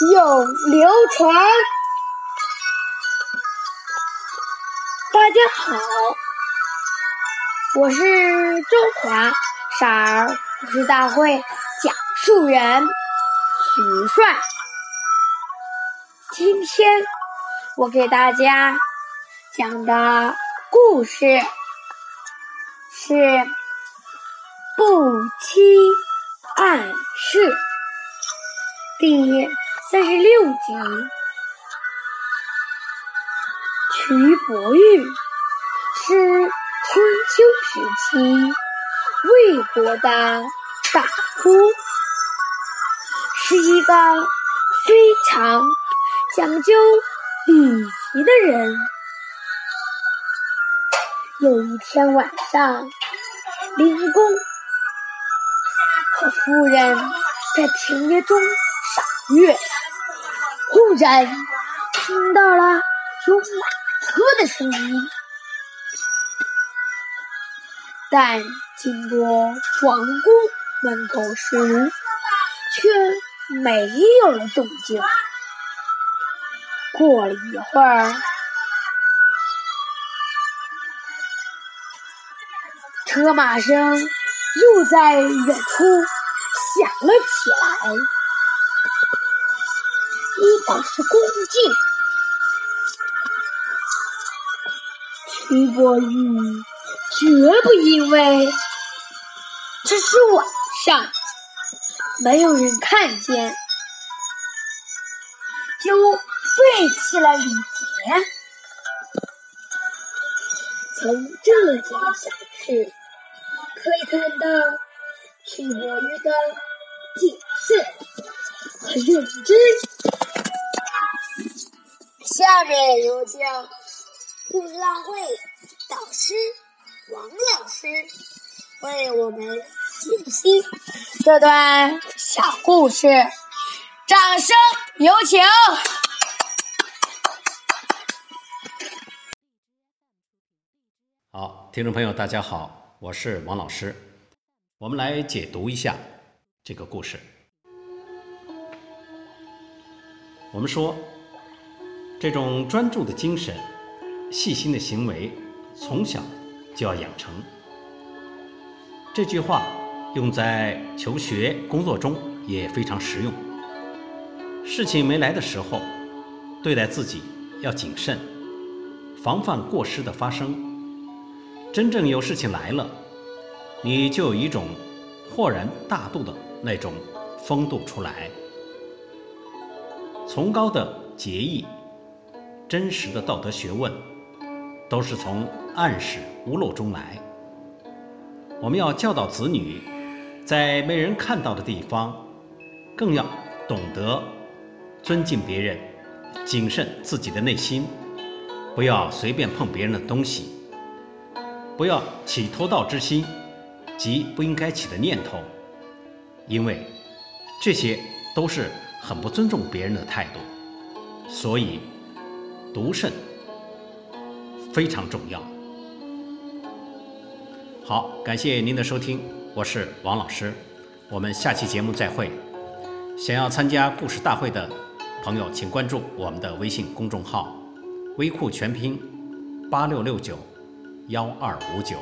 永流传。大家好，我是中华少儿故事大会讲述人徐帅。今天我给大家讲的故事是《不期暗示》第三十六集。瞿伯玉是春秋时期魏国的大夫，是一个非常讲究礼仪的人。有一天晚上，灵公和夫人在庭院中赏月，忽然听到了有马车的声音，但经过皇宫门口时，却没有了动静。过了一会儿，车马声又在远处响了起来，保持恭敬。瞿伯玉绝不因为这是晚上，没有人看见，就废弃了礼节。从这件小事可以看到瞿伯玉的谨慎和认真。下面有请故事大会导师王老师为我们解析这段小故事，掌声有请。好，听众朋友，大家好，我是王老师。我们来解读一下这个故事。我们说，这种专注的精神、细心的行为，从小就要养成。这句话用在求学、工作中也非常实用。事情没来的时候，对待自己要谨慎，防范过失的发生。真正有事情来了，你就有一种豁然大度的那种风度出来。崇高的节义、真实的道德学问，都是从暗室屋漏中来。我们要教导子女，在没人看到的地方，更要懂得尊敬别人，谨慎自己的内心，不要随便碰别人的东西。不要起偷盗之心，及不应该起的念头，因为这些都是很不尊重别人的态度。所以，独肾非常重要。好，感谢您的收听，我是王老师，我们下期节目再会。想要参加故事大会的朋友，请关注我们的微信公众号“微库全拼八六六九”。幺二五九。